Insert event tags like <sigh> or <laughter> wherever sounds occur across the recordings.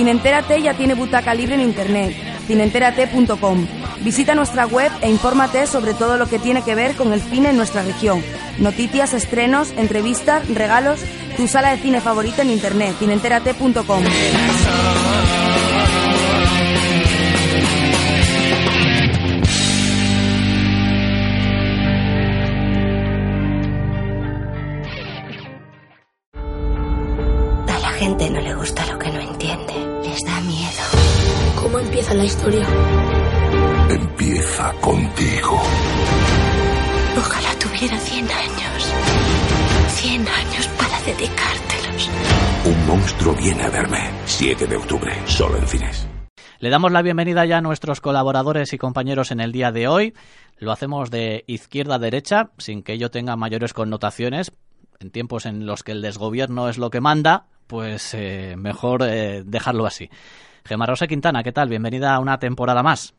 Cineentérate ya tiene butaca libre en internet, cineentérate.com. Visita nuestra web e infórmate sobre todo lo que tiene que ver con el cine en nuestra región. Noticias, estrenos, entrevistas, regalos, tu sala de cine favorita en internet, cineentérate.com. la historia? Empieza contigo. Ojalá tuviera 100 años. 100 años para dedicártelos. Un monstruo viene a verme. 7 de octubre, solo en cines. Le damos la bienvenida ya a nuestros colaboradores y compañeros en el día de hoy. Lo hacemos de izquierda a derecha, sin que ello tenga mayores connotaciones. En tiempos en los que el desgobierno es lo que manda, pues eh, mejor eh, dejarlo así. Gemma Rosa Quintana, ¿qué tal? Bienvenida a una temporada más.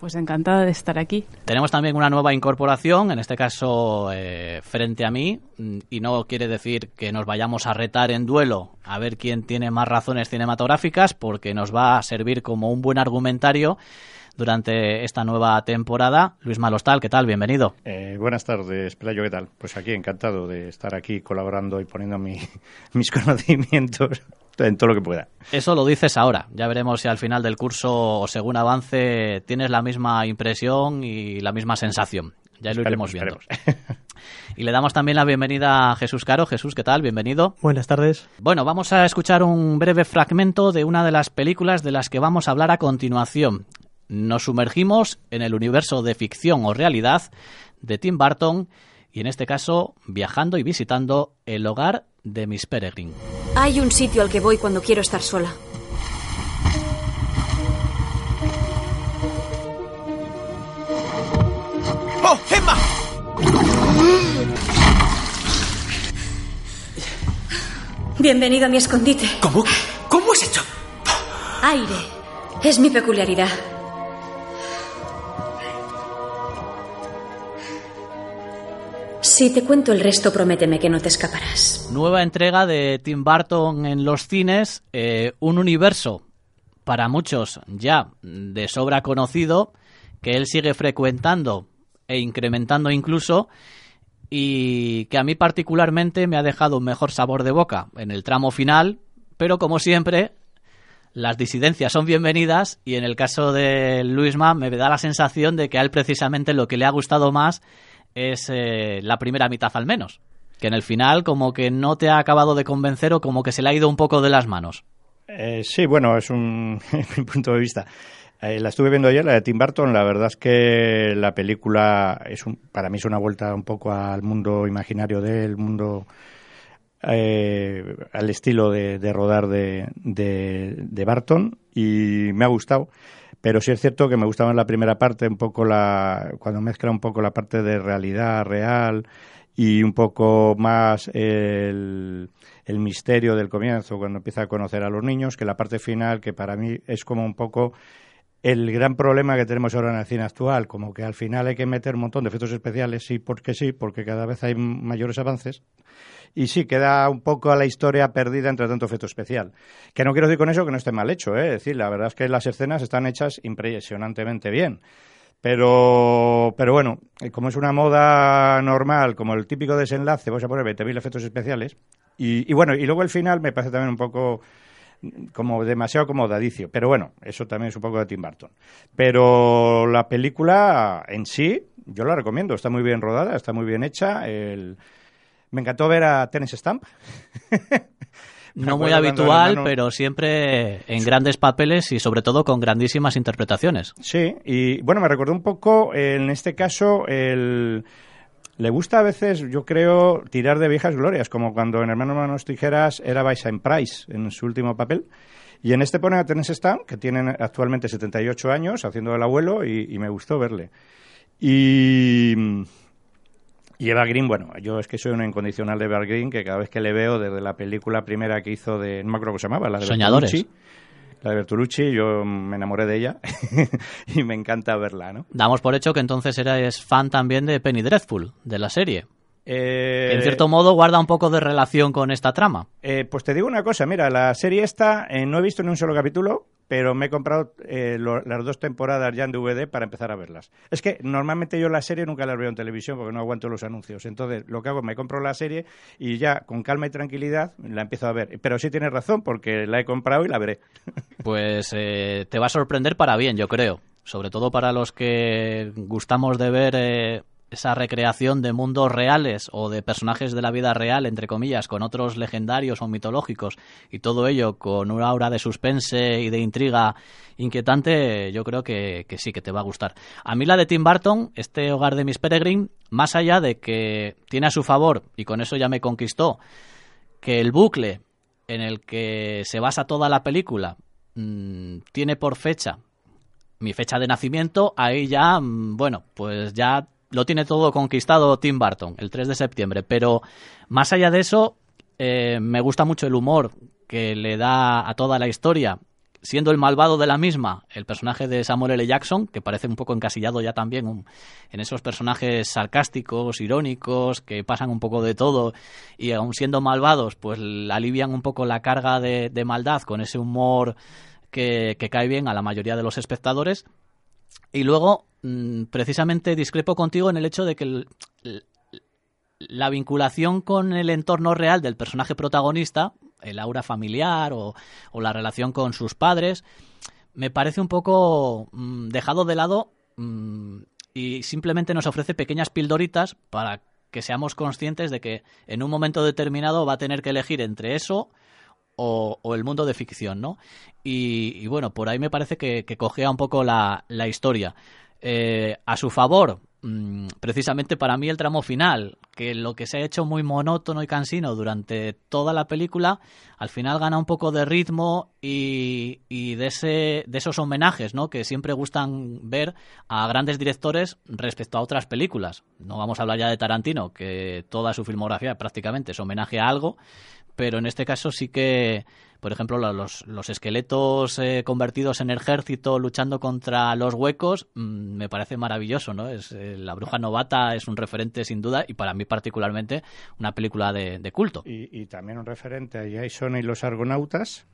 Pues encantada de estar aquí. Tenemos también una nueva incorporación, en este caso eh, frente a mí, y no quiere decir que nos vayamos a retar en duelo a ver quién tiene más razones cinematográficas, porque nos va a servir como un buen argumentario durante esta nueva temporada. Luis Malostal, ¿qué tal? Bienvenido. Eh, buenas tardes, Pelayo, ¿qué tal? Pues aquí encantado de estar aquí colaborando y poniendo mi- <laughs> mis conocimientos en todo lo que pueda. Eso lo dices ahora. Ya veremos si al final del curso o según avance tienes la misma impresión y la misma sensación. Ya lo iremos Esperemos, viendo. esperemos. Y le damos también la bienvenida a Jesús Caro. Jesús, ¿qué tal? Bienvenido. Buenas tardes. Bueno, vamos a escuchar un breve fragmento de una de las películas de las que vamos a hablar a continuación. Nos sumergimos en el universo de ficción o realidad de Tim Burton y en este caso viajando y visitando el hogar de Miss Peregrine. Hay un sitio al que voy cuando quiero estar sola. ¡Oh, Emma! Bienvenido a mi escondite. ¿Cómo? ¿Cómo has hecho? Aire. Es mi peculiaridad. Si te cuento el resto, prométeme que no te escaparás. Nueva entrega de Tim Burton en los cines, eh, un universo para muchos ya de sobra conocido, que él sigue frecuentando e incrementando incluso, y que a mí particularmente me ha dejado un mejor sabor de boca en el tramo final, pero como siempre, las disidencias son bienvenidas y en el caso de Luisma me da la sensación de que a él precisamente lo que le ha gustado más es eh, la primera mitad al menos. Que en el final como que no te ha acabado de convencer o como que se le ha ido un poco de las manos. Eh, sí, bueno, es un <laughs> mi punto de vista. Eh, la estuve viendo ayer, la de Tim Burton. La verdad es que la película es un, para mí es una vuelta un poco al mundo imaginario del mundo eh, al estilo de, rodar de, de, de Barton y me ha gustado. Pero sí es cierto que me gustaba en la primera parte, un poco la, cuando mezcla un poco la parte de realidad real y un poco más el, el misterio del comienzo, cuando empieza a conocer a los niños, que la parte final, que para mí es como un poco el gran problema que tenemos ahora en el cine actual, como que al final hay que meter un montón de efectos especiales, sí, porque sí, porque cada vez hay mayores avances. Y sí, queda un poco a la historia perdida entre tanto efecto especial. Que no quiero decir con eso que no esté mal hecho, ¿eh? Es decir, la verdad es que las escenas están hechas impresionantemente bien. Pero, pero bueno, eh, como es una moda normal, como el típico desenlace, vamos a poner 20.000 efectos especiales. Y, y bueno, y luego el final me parece también un poco como demasiado acomodadicio. Pero bueno, eso también es un poco de Tim Burton. Pero la película en sí, yo la recomiendo. Está muy bien rodada, está muy bien hecha. El... Me encantó ver a Terence Stamp. <laughs> No muy habitual, pero siempre en grandes papeles y sobre todo con grandísimas interpretaciones. Sí, y bueno, me recordó un poco, en este caso, el... Le gusta a veces, yo creo, tirar de viejas glorias, como cuando en Hermanos Manos Tijeras era Vincent Price en su último papel. Y en este pone a Terence Stamp, que tiene actualmente 78 años, haciendo el abuelo, y, y me gustó verle. Y, y Eva Green, bueno, yo es que soy un incondicional de Eva Green, que cada vez que le veo, desde la película primera que hizo de, no me acuerdo cómo se llamaba, la de Soñadores. Bertolucci, la de Bertolucci, yo me enamoré de ella <laughs> y me encanta verla, ¿no? Damos por hecho que entonces eres fan también de Penny Dreadful, de la serie. Eh, en cierto modo guarda un poco de relación con esta trama. eh, pues te digo una cosa, mira, la serie esta eh, no he visto ni un solo capítulo, pero me he comprado eh, las dos temporadas ya en DVD para empezar a verlas. Es que normalmente yo la serie nunca las veo en televisión porque no aguanto los anuncios. Entonces, lo que hago, me compro la serie y ya con calma y tranquilidad la empiezo a ver. Pero sí tienes razón porque la he comprado y la veré. <laughs> Pues eh, te va a sorprender para bien, yo creo. Sobre todo para los que gustamos de ver eh, esa recreación de mundos reales o de personajes de la vida real, entre comillas, con otros legendarios o mitológicos y todo ello con una aura de suspense y de intriga inquietante, yo creo que, sí, que te va a gustar. A mí la de Tim Burton, este hogar de Miss Peregrine, más allá de que tiene a su favor, y con eso ya me conquistó, que el bucle en el que se basa toda la película mm, tiene por fecha mi fecha de nacimiento, ahí ya, mm, bueno, pues ya lo tiene todo conquistado Tim Burton, el 3 de septiembre. Pero más allá de eso, eh, me gusta mucho el humor que le da a toda la historia. Siendo el malvado de la misma, el personaje de Samuel L. Jackson, que parece un poco encasillado ya también en esos personajes sarcásticos, irónicos, que pasan un poco de todo y aun siendo malvados, pues alivian un poco la carga de, de maldad con ese humor que cae bien a la mayoría de los espectadores. Y luego, mm, precisamente discrepo contigo en el hecho de que la vinculación con el entorno real del personaje protagonista, el aura familiar o, o la relación con sus padres, me parece un poco mm, dejado de lado mm, y simplemente nos ofrece pequeñas pildoritas para que seamos conscientes de que en un momento determinado va a tener que elegir entre eso o, o el mundo de ficción, ¿no? Y, y bueno, por ahí me parece que, que cogea un poco la, historia. Eh, a su favor, mm, precisamente para mí el tramo final, que lo que se ha hecho muy monótono y cansino durante toda la película, al final gana un poco de ritmo y, y de, ese, de esos homenajes, ¿no? Que siempre gustan ver a grandes directores respecto a otras películas. No vamos a hablar ya de Tarantino, que toda su filmografía prácticamente es homenaje a algo, pero en este caso sí que, por ejemplo, los, los esqueletos eh, convertidos en ejército luchando contra los huecos, mm, me parece maravilloso, ¿no? Es, eh, la bruja novata es un referente sin duda y para mí particularmente una película de, de culto. Y, y también un referente a Jason y los argonautas.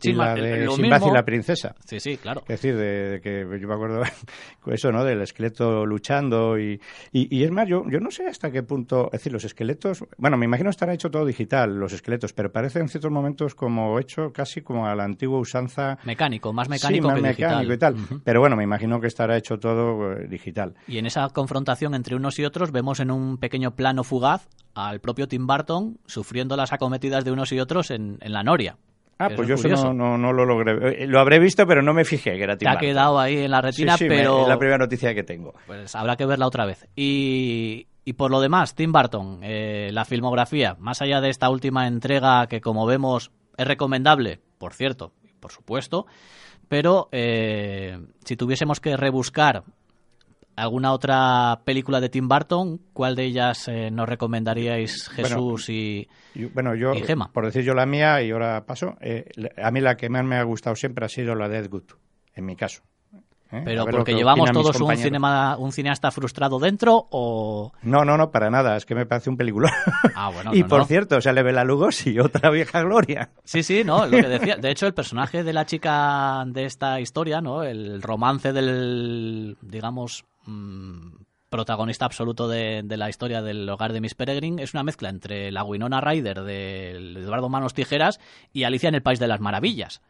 Sí, y la de y la princesa. Sí, sí, claro. Es decir, de, de que yo me acuerdo <laughs> eso, ¿no? Del esqueleto luchando y, y, y es más, yo, yo no sé hasta qué punto, es decir, los esqueletos, bueno, me imagino estará hecho todo digital, los esqueletos, pero parece en ciertos momentos como hecho casi como a la antigua usanza. Mecánico, más mecánico sí, más que mecánico digital. y tal. Pero bueno, me imagino que estará hecho todo eh, digital. Y en esa confrontación entre unos y otros vemos en un pequeño plano fugaz al propio Tim Burton sufriendo las acometidas de unos y otros en, en la noria. Ah, pues es yo eso no, no, no lo logré. Eh, Lo habré visto, pero no me fijé que era Te Tim ha Burton. quedado ahí en la retina, Sí, sí, me- pero es la primera noticia que tengo. pues habrá que verla otra vez. Y, y por lo demás, Tim Burton, eh, la filmografía, más allá de esta última entrega que como vemos es recomendable, por cierto, por supuesto, pero eh, si tuviésemos que rebuscar alguna otra película de Tim Burton, ¿cuál de ellas eh, nos recomendaríais Jesús y, bueno, yo, y Gema? por decir yo la mía, y ahora paso, eh, a mí la que más me ha gustado siempre ha sido la de Ed Wood, en mi caso. ¿Eh? Pero porque que llevamos todos un, cinema, un cineasta frustrado dentro o... No, no, no, para nada, es que me parece un película. Ah, bueno, <laughs> y no, por no. cierto, sale Bela Lugosi, otra vieja gloria. Sí, sí, no, lo que <laughs> decía. De hecho, el personaje de la chica de esta historia, ¿no? El romance del, digamos, mm, protagonista absoluto de, de la historia del hogar de Miss Peregrine es una mezcla entre la Winona Ryder de Eduardo Manos Tijeras y Alicia en el País de las Maravillas.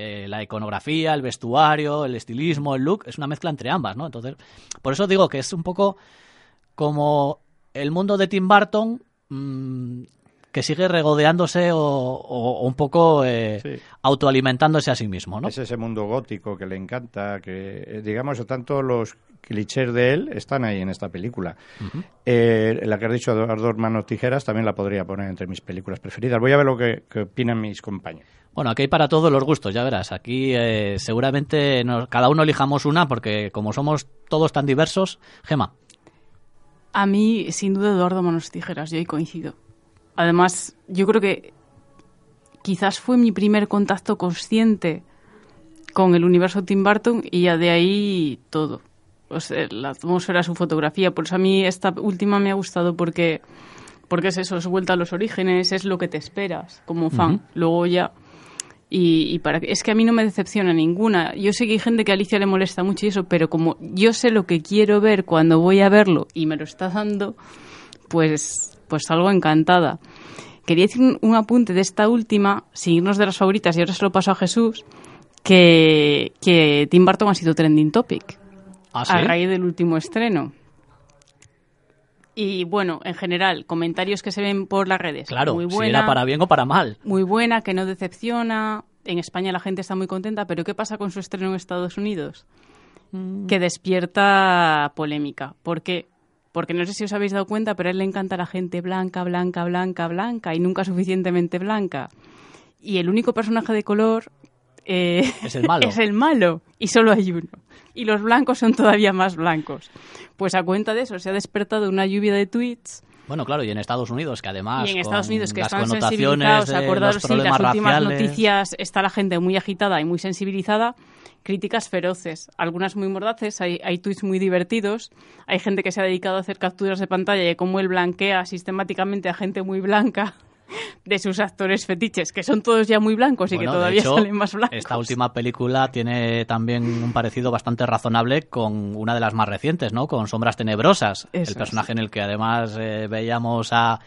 Eh, la iconografía, el vestuario, el estilismo, el look, es una mezcla entre ambas, ¿no? Entonces, por eso digo que es un poco como el mundo de Tim Burton mm, que sigue regodeándose o, o- o un poco eh, Sí. autoalimentándose a sí mismo, ¿no? Es ese mundo gótico que le encanta, que, eh, digamos, tanto los clichés de él están ahí en esta película. Eh, la que has dicho, Eduardo Manos Tijeras, también la podría poner entre mis películas preferidas. Voy a ver lo que, que opinan mis compañeros. Bueno, aquí hay para todos los gustos, ya verás. Aquí eh, seguramente nos- cada uno elijamos una porque como somos todos tan diversos, Gema. A mí, sin duda, Eduardo Manos Tijeras, yo ahí coincido. Además, yo creo que quizás fue mi primer contacto consciente con el universo Tim Burton y ya de ahí todo. O sea, la atmósfera, su fotografía. Por eso a mí esta última me ha gustado porque Porque es eso, es vuelta a los orígenes, es lo que te esperas como fan. Luego ya... Y, y para es que a mí no me decepciona ninguna. Yo sé que hay gente que a Alicia le molesta mucho y eso, pero como yo sé lo que quiero ver cuando voy a verlo y me lo está dando, pues, pues salgo encantada. Quería decir un, un apunte de esta última, sin irnos de las favoritas, y ahora se lo paso a Jesús, que, que Tim Burton ha sido trending topic ¿Ah, sí? a raíz del último estreno. Y bueno, en general, comentarios que se ven por las redes. Claro, muy si buena, era para bien o para mal. muy buena, que no decepciona. En España la gente está muy contenta, pero ¿qué pasa con su estreno en Estados Unidos? Que despierta polémica. ¿Por qué? Porque no sé si os habéis dado cuenta, pero a él le encanta la gente blanca, blanca, blanca, blanca y nunca suficientemente blanca. Y el único personaje de color eh, Es el malo. <laughs> es el malo. Y solo hay uno. Y los blancos son todavía más blancos. Pues a cuenta de eso se ha despertado una lluvia de tweets Bueno, claro, y en Estados Unidos, que además. y en Estados Unidos que están sensibilizados, acordaros, sí, las últimas noticias está la gente muy agitada y muy sensibilizada, críticas feroces, algunas muy mordaces, hay, hay tweets muy divertidos, hay gente que se ha dedicado a hacer capturas de pantalla de cómo él blanquea sistemáticamente a gente muy blanca de sus actores fetiches, que son todos ya muy blancos y Bueno, que todavía hecho, salen más blancos. Esta última película tiene también un parecido bastante razonable con una de las más recientes, ¿no? Con Sombras Tenebrosas, Eso el es. personaje en el que además eh, veíamos a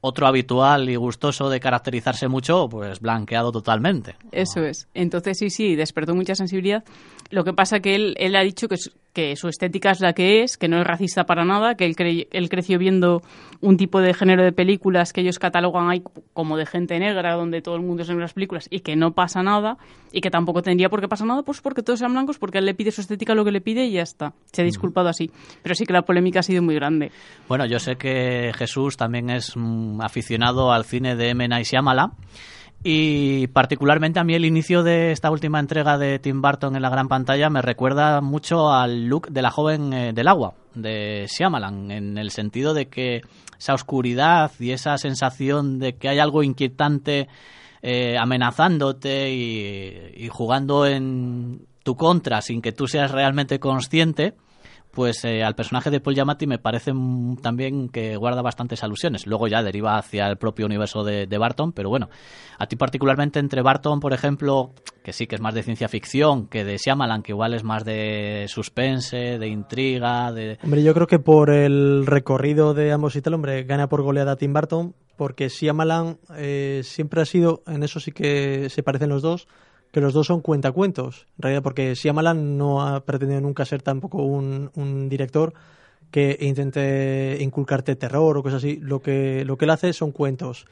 otro habitual y gustoso de caracterizarse mucho, pues blanqueado totalmente. Eso es. Entonces sí, sí, despertó mucha sensibilidad. Lo que pasa que él, él ha dicho que que su estética es la que es, que no es racista para nada, que él, cre- él creció viendo un tipo de género de películas que ellos catalogan ahí como de gente negra, donde todo el mundo es en las películas, y que no pasa nada, y que tampoco tendría por qué pasar nada, pues porque todos sean blancos, porque él le pide su estética lo que le pide y ya está. Se ha disculpado así. Pero sí que la polémica ha sido muy grande. Bueno, yo sé que Jesús también es mm, aficionado al cine de M. Night Shyamalan y particularmente a mí el inicio de esta última entrega de Tim Burton en la gran pantalla me recuerda mucho al look de la joven eh, del agua de Shyamalan en el sentido de que esa oscuridad y esa sensación de que hay algo inquietante eh, amenazándote y, y jugando en tu contra sin que tú seas realmente consciente pues eh, al personaje de Paul Giamatti me parece también que guarda bastantes alusiones. Luego ya deriva hacia el propio universo de, Barton, pero bueno, a ti particularmente entre Barton, por ejemplo, que sí que es más de ciencia ficción, que de Shyamalan, que igual es más de suspense, de intriga, de... Hombre, yo creo que por el recorrido de ambos y tal, hombre, gana por goleada Tim Burton, porque Shyamalan eh, siempre ha sido, en eso sí que se parecen los dos, que los dos son cuentacuentos. En realidad, porque Shyamalan no ha pretendido nunca ser tampoco un, un director que intente inculcarte terror o cosas así. Lo que, lo que él hace son cuentos.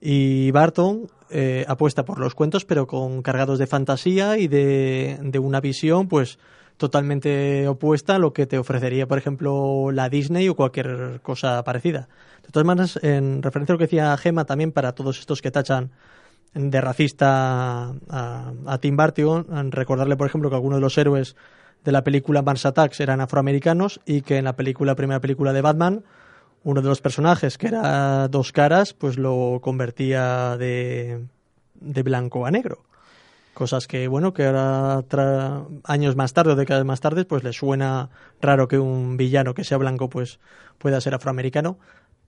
Y Barton eh, apuesta por los cuentos, pero con cargados de fantasía y de, de una visión, pues totalmente opuesta a lo que te ofrecería, por ejemplo, la Disney o cualquier cosa parecida. De todas maneras, en referencia a lo que decía Gema, también para todos estos que tachan de racista a, a Tim Burton, recordarle, por ejemplo, que algunos de los héroes de la película Mars Attacks eran afroamericanos y que en la película, primera película de Batman, uno de los personajes que era dos caras, pues lo convertía de, de blanco a negro. Cosas que, bueno, que ahora años más tarde o décadas más tarde, pues le suena raro que un villano que sea blanco, pues pueda ser afroamericano.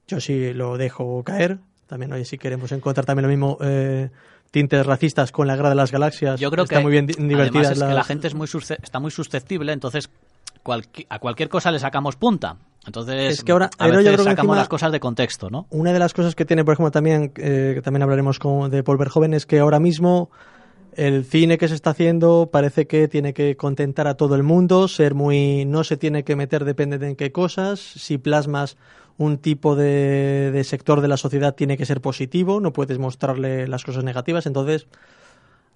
Yo sí lo dejo caer. También, oye, si queremos encontrar también lo mismo, eh, tintes racistas con la Guerra de las Galaxias. Yo creo está que muy bien di- divertidas además es que la gente es muy está muy susceptible, entonces cualqui- a cualquier cosa le sacamos punta. Entonces, Es que ahora- a yo creo que sacamos encima- las cosas de contexto, ¿no? Una de las cosas que tiene, por ejemplo, también, eh, que también hablaremos con, de Paul Verhoeven, es que ahora mismo el cine que se está haciendo parece que tiene que contentar a todo el mundo, ser muy. no se tiene que meter depende de en qué cosas. Si plasmas un tipo de, de sector de la sociedad, tiene que ser positivo, no puedes mostrarle las cosas negativas. Entonces,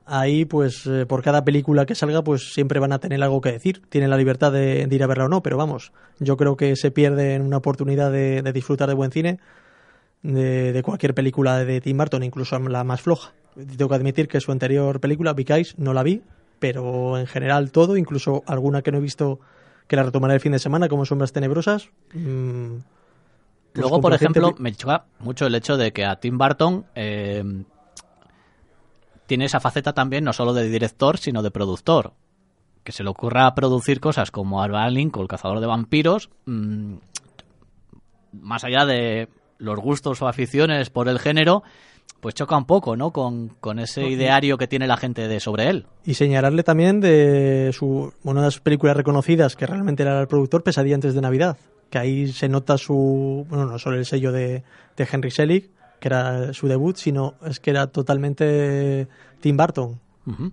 ahí, pues, eh, por cada película que salga, pues siempre van a tener algo que decir. Tienen la libertad de, ir a verla o no, pero vamos, yo creo que se pierde una oportunidad de, disfrutar de buen cine de, de cualquier película de Tim Burton, incluso la más floja. Tengo que admitir que su anterior película, Big no la vi, pero en general todo, incluso alguna que no he visto que la retomaré el fin de semana, como Sombras Tenebrosas. mm, Luego, por ejemplo, me choca mucho el hecho de que a Tim Burton eh, tiene esa faceta también no solo de director, sino de productor. Que se le ocurra producir cosas como Abraham Lincoln, el cazador de vampiros, mm, más allá de los gustos o aficiones por el género, pues choca un poco, ¿no? Con, con ese ideario que tiene la gente de sobre él. Y señalarle también de su, una de las películas reconocidas que realmente era el productor, Pesadilla antes de Navidad, que ahí se nota su, bueno, no solo el sello de, de Henry Selick, que era su debut, sino es que era totalmente Tim Burton.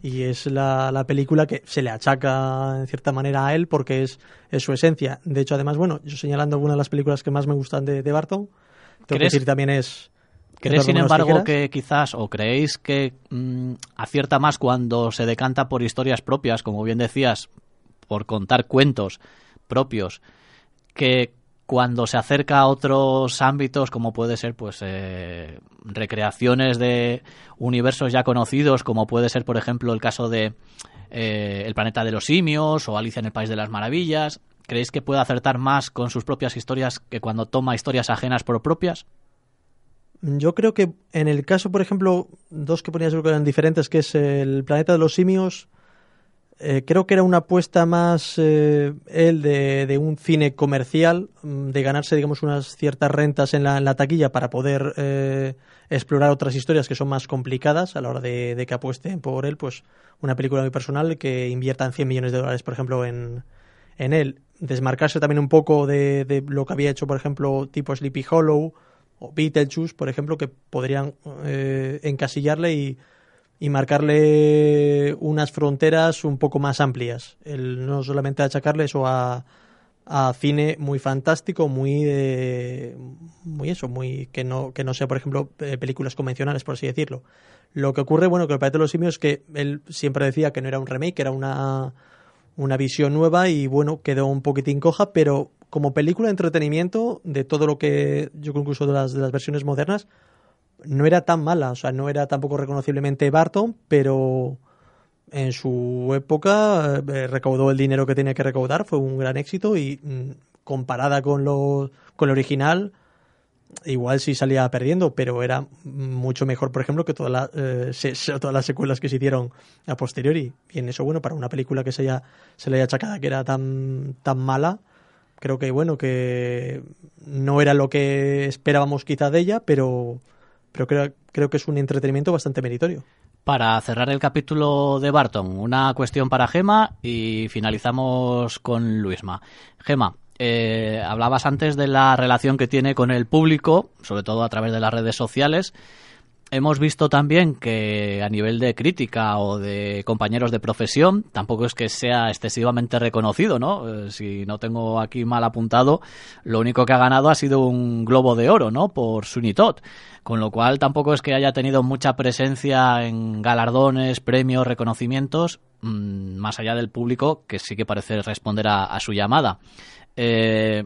Y es la, la, película que se le achaca en cierta manera a él porque es, es su esencia. De hecho, además, bueno, yo señalando algunas de las películas que más me gustan de, de Barton, tengo que decir también es ¿Crees, sin embargo, que quizás, o creéis que mm, acierta más cuando se decanta por historias propias, como bien decías, por contar cuentos propios, que cuando se acerca a otros ámbitos, como puede ser, pues, eh, recreaciones de universos ya conocidos, como puede ser, por ejemplo, el caso de eh, El planeta de los simios o Alicia en el País de las Maravillas, ¿creéis que puede acertar más con sus propias historias que cuando toma historias ajenas por propias? Yo creo que en el caso, por ejemplo, dos que ponías que eran diferentes, que es el planeta de los simios, eh, creo que era una apuesta más eh, él de, un cine comercial, mm, de ganarse, digamos, unas ciertas rentas en la, taquilla para poder eh, explorar otras historias que son más complicadas a la hora de, que apuesten por él, pues una película muy personal que inviertan 100 millones de dólares, por ejemplo, en, en él. Desmarcarse también un poco de, de lo que había hecho, por ejemplo, tipo Sleepy Hollow o Beetlejuice, por ejemplo, que podrían eh, encasillarle y, y, marcarle unas fronteras un poco más amplias. El no solamente achacarle eso a, a cine muy fantástico, muy de, muy eso, muy que no que no sea, por ejemplo, eh, películas convencionales, por así decirlo. Lo que ocurre, bueno, que el Planeta de los Simios que él siempre decía que no era un remake, era una una visión nueva y bueno, quedó un poquitín coja, pero como película de entretenimiento, de todo lo que yo incluso de las, de las versiones modernas, no era tan mala, o sea, no era tampoco reconociblemente Barton, pero en su época eh, recaudó el dinero que tenía que recaudar, fue un gran éxito y mm, comparada con lo, con el original, igual sí salía perdiendo, pero era mucho mejor, por ejemplo, que todas eh, todas las secuelas que se hicieron a posteriori. Y en eso, bueno, para una película que se, haya, se le haya achacado que era tan, tan mala, creo que, bueno, que no era lo que esperábamos quizá de ella, pero, pero creo, que es un entretenimiento bastante meritorio. Para cerrar el capítulo de Barton, una cuestión para Gema y finalizamos con Luisma. Gema, eh, hablabas antes de la relación que tiene con el público, sobre todo a través de las redes sociales. Hemos visto también que a nivel de crítica o de compañeros de profesión, tampoco es que sea excesivamente reconocido, ¿no? Eh, si no tengo aquí mal apuntado, lo único que ha ganado ha sido un globo de oro, ¿no? Por Sunitot. Con lo cual tampoco es que haya tenido mucha presencia en galardones, premios, reconocimientos, mm, más allá del público, que sí que parece responder a su llamada. Eh,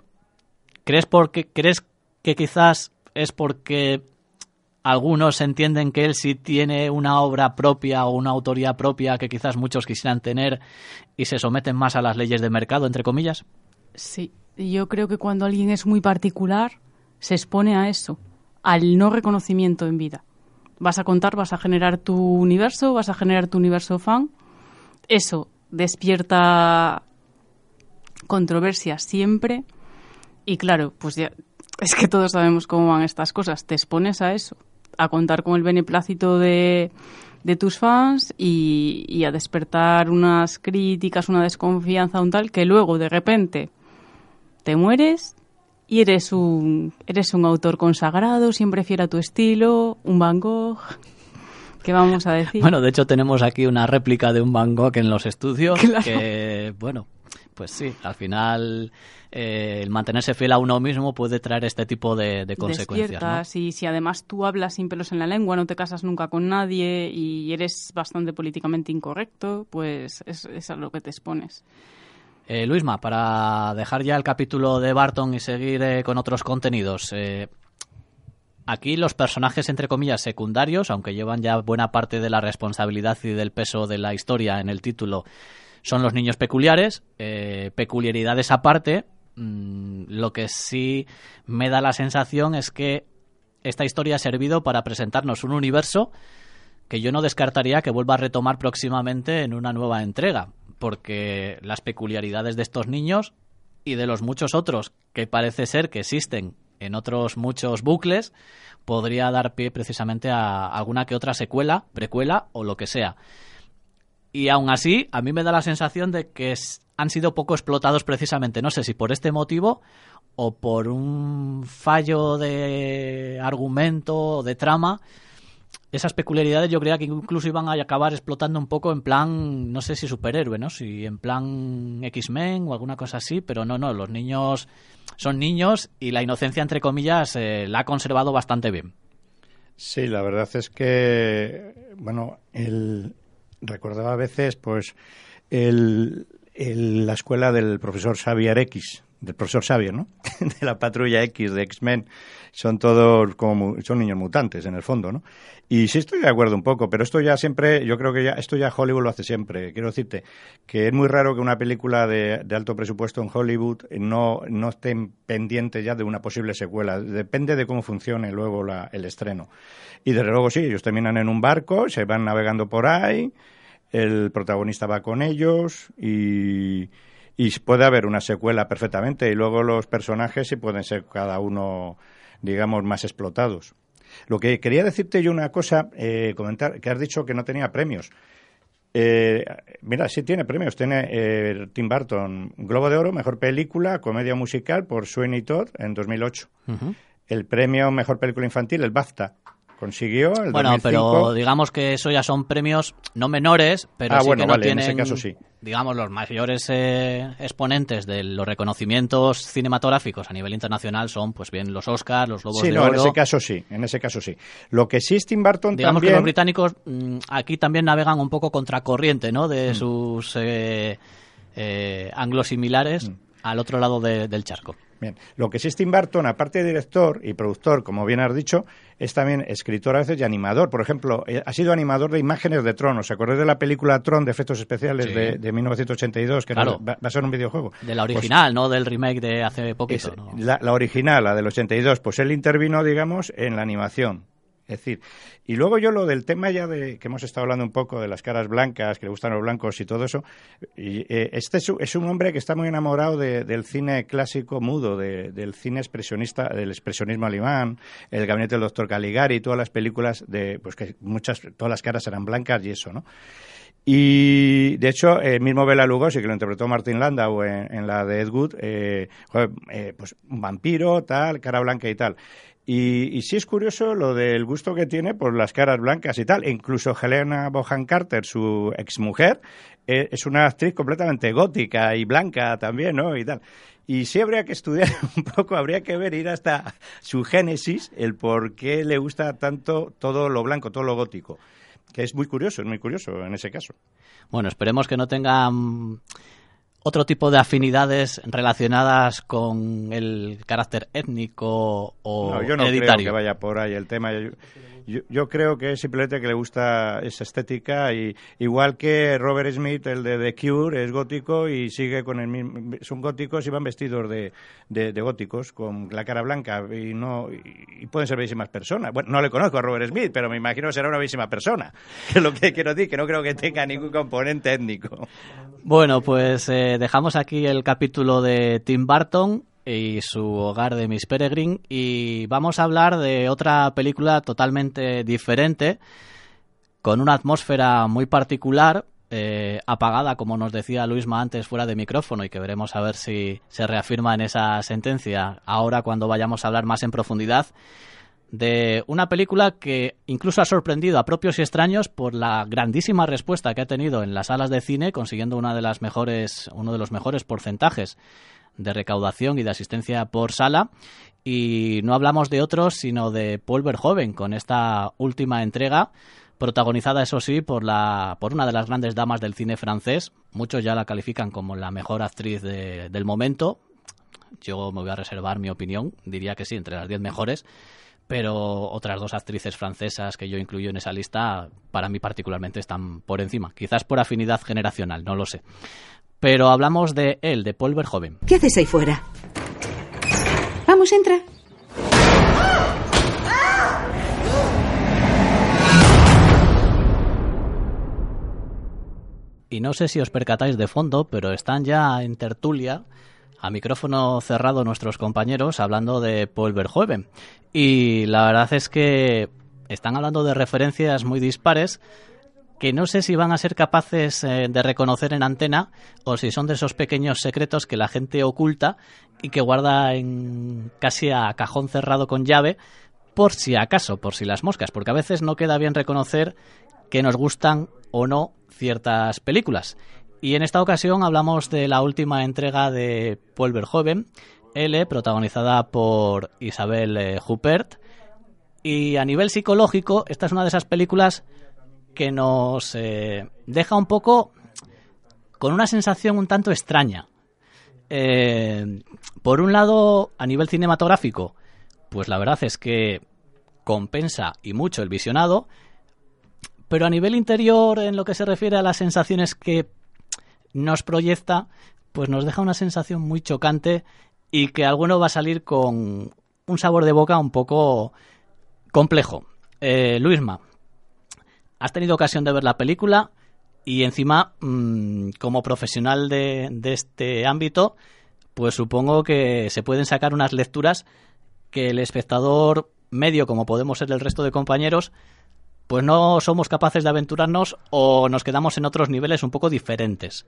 ¿crees, porque, ¿Crees que quizás es porque algunos entienden que él sí tiene una obra propia o una autoría propia que quizás muchos quisieran tener y se someten más a las leyes de mercado, entre comillas? Sí, yo creo que cuando alguien es muy particular se expone a eso, al no reconocimiento en vida. Vas a contar, vas a generar tu universo, vas a generar tu universo fan. Eso despierta controversia siempre. Y claro, pues ya es que todos sabemos cómo van estas cosas. Te expones a eso, a contar con el beneplácito de, de tus fans y, a despertar unas críticas, una desconfianza, un tal, que luego de repente te mueres y eres un, eres un autor consagrado, siempre fiel a tu estilo, un Van Gogh. <laughs> ¿Qué vamos a decir? Bueno, de hecho tenemos aquí una réplica de un Van Gogh en los estudios <laughs> que, bueno, pues sí, al final eh, el mantenerse fiel a uno mismo puede traer este tipo de, consecuencias. Y si además tú hablas sin pelos en la lengua, no te casas nunca con nadie y eres bastante políticamente incorrecto, pues es, es a lo que te expones. Eh, Luisma, para dejar ya el capítulo de Barton y seguir eh, con otros contenidos, eh, aquí los personajes, entre comillas, secundarios, aunque llevan ya buena parte de la responsabilidad y del peso de la historia en el título, son los niños peculiares, eh, peculiaridades aparte. Mm, lo que sí me da la sensación es que esta historia ha servido para presentarnos un universo que yo no descartaría que vuelva a retomar próximamente en una nueva entrega, porque las peculiaridades de estos niños y de los muchos otros que parece ser que existen en otros muchos bucles, podría dar pie precisamente a alguna que otra secuela, precuela o lo que sea. Y aún así, a mí me da la sensación de que han sido poco explotados precisamente, no sé si por este motivo o por un fallo de argumento o de trama esas peculiaridades yo creía que incluso iban a acabar explotando un poco en plan, no sé si superhéroe, ¿no? Si en plan X-Men o alguna cosa así, pero no, no, los niños son niños y la inocencia, entre comillas, eh, la ha conservado bastante bien. Sí, la verdad es que, bueno, el, recordaba a veces, pues, el, la escuela del profesor Xavier X, del profesor Xavier, ¿no? <laughs> de la patrulla X de X-Men son todos como son niños mutantes en el fondo, ¿no? Y sí estoy de acuerdo un poco, pero esto ya siempre, yo creo que ya esto ya Hollywood lo hace siempre. Quiero decirte que es muy raro que una película de, alto presupuesto en Hollywood no, no esté pendiente ya de una posible secuela. Depende de cómo funcione luego la, el estreno. Y desde luego sí, ellos terminan en un barco, se van navegando por ahí, el protagonista va con ellos y y puede haber una secuela perfectamente y luego los personajes sí pueden ser cada uno digamos, más explotados. Lo que quería decirte yo una cosa, eh, comentar, que has dicho que no tenía premios. Eh, mira, sí tiene premios. Tiene eh, Tim Burton Globo de Oro, Mejor Película, Comedia Musical por Sweeney Todd en 2008. El premio Mejor Película Infantil, el BAFTA, consiguió el Bueno, pero digamos que eso ya son premios no menores, pero ah, sí bueno, que no vale, tienen, en ese caso sí. digamos, los mayores eh, exponentes de los reconocimientos cinematográficos a nivel internacional son, pues bien, los Oscars, los Globos sí, de no, Oro. en ese caso sí, en ese caso sí. Lo que sí es Tim Burton digamos también... que los británicos mm, aquí también navegan un poco contracorriente, ¿no? Mm. De sus eh, eh, anglosimilares Mm. al otro lado de- del charco. Bien, lo que sí es Tim Burton, aparte de director y productor, como bien has dicho, es también escritor a veces y animador. Por ejemplo, eh, ha sido animador de imágenes de Tron. ¿Os acordáis de la película Tron de efectos especiales Sí. de, de 1982, que Claro. va, va a ser un videojuego? De la Pues original, no del remake de hace poquito. La, la original, la del 82, pues él intervino, digamos, en la animación. Es decir, y luego yo lo del tema ya de que hemos estado hablando un poco de las caras blancas, que le gustan los blancos y todo eso, y, eh, este es, un- hombre que está muy enamorado de- del cine clásico mudo, de- del cine expresionista, del expresionismo alemán, el gabinete del doctor Caligari, todas las películas de, pues que muchas, todas las caras eran blancas y eso, ¿no? Y de hecho, el mismo Bela Lugosi, que lo interpretó Martin Landau en, la de Ed Wood, eh, eh, pues un vampiro, tal, cara blanca y tal. Y, sí es curioso lo del gusto que tiene por las caras blancas y tal. Incluso Helena Bohan Carter, su exmujer, eh, es una actriz completamente gótica y blanca también, ¿no? Y tal. Y sí habría que estudiar <laughs> un poco, habría que ver, ir hasta su génesis, el por qué le gusta tanto todo lo blanco, todo lo gótico. Que es muy curioso, es muy curioso en ese caso. Bueno, esperemos que no tengan otro tipo de afinidades relacionadas con el carácter étnico o No, yo no creo hereditario. que vaya por ahí el tema. Yo, yo- yo creo que es simplemente que le gusta esa estética y igual que Robert Smith, el de The Cure, es gótico y sigue con el mismo... Son góticos y van vestidos de, de- de góticos con la cara blanca y no y, pueden ser bellísimas personas. Bueno, no le conozco a Robert Smith, pero me imagino que será una bellísima persona. <laughs> Es lo que quiero decir, que no creo que tenga ningún componente étnico. Bueno, pues eh, dejamos aquí el capítulo de Tim Burton y su hogar de Miss Peregrine. Y vamos a hablar de otra película totalmente diferente, con una atmósfera muy particular, eh, apagada, como nos decía Luisma antes fuera de micrófono y que veremos a ver si se reafirma en esa sentencia. Ahora cuando vayamos a hablar más en profundidad de una película que incluso ha sorprendido a propios y extraños por la grandísima respuesta que ha tenido en las salas de cine, consiguiendo una de las mejores, uno de los mejores porcentajes de recaudación y de asistencia por sala. Y no hablamos de otros, sino de Paul Verhoeven, con esta última entrega, protagonizada, eso sí, por, la, por una de las grandes damas del cine francés. Muchos ya la califican como la mejor actriz de- del momento. Yo me voy a reservar mi opinión, diría que sí, entre las diez mejores pero otras dos actrices francesas que yo incluyo en esa lista, para mí particularmente están por encima. Quizás por afinidad generacional, no lo sé. Pero hablamos de él, de Paul Verhoeven. ¿Qué haces ahí fuera? Vamos, entra. Y no sé si os percatáis de fondo, pero están ya en tertulia a micrófono cerrado nuestros compañeros hablando de Paul Verhoeven. Y la verdad es que están hablando de referencias muy dispares que no sé si van a ser capaces eh, de reconocer en antena o si son de esos pequeños secretos que la gente oculta y que guarda en casi a cajón cerrado con llave por si acaso, por si las moscas, porque a veces no queda bien reconocer que nos gustan o no ciertas películas. Y en esta ocasión hablamos de la última entrega de Paul Verhoeven, L, protagonizada por Isabel eh, Huppert. Y a nivel psicológico, esta es una de esas películas que nos eh, deja un poco con una sensación un tanto extraña. Eh, por un lado, a nivel cinematográfico, pues la verdad es que compensa y mucho el visionado, pero a nivel interior, en lo que se refiere a las sensaciones que nos proyecta, pues nos deja una sensación muy chocante y que alguno va a salir con un sabor de boca un poco complejo. Eh, Luisma, has tenido ocasión de ver la película y encima, mm, como profesional de, este ámbito, pues supongo que se pueden sacar unas lecturas que el espectador medio, como podemos ser el resto de compañeros, pues no somos capaces de aventurarnos o nos quedamos en otros niveles un poco diferentes.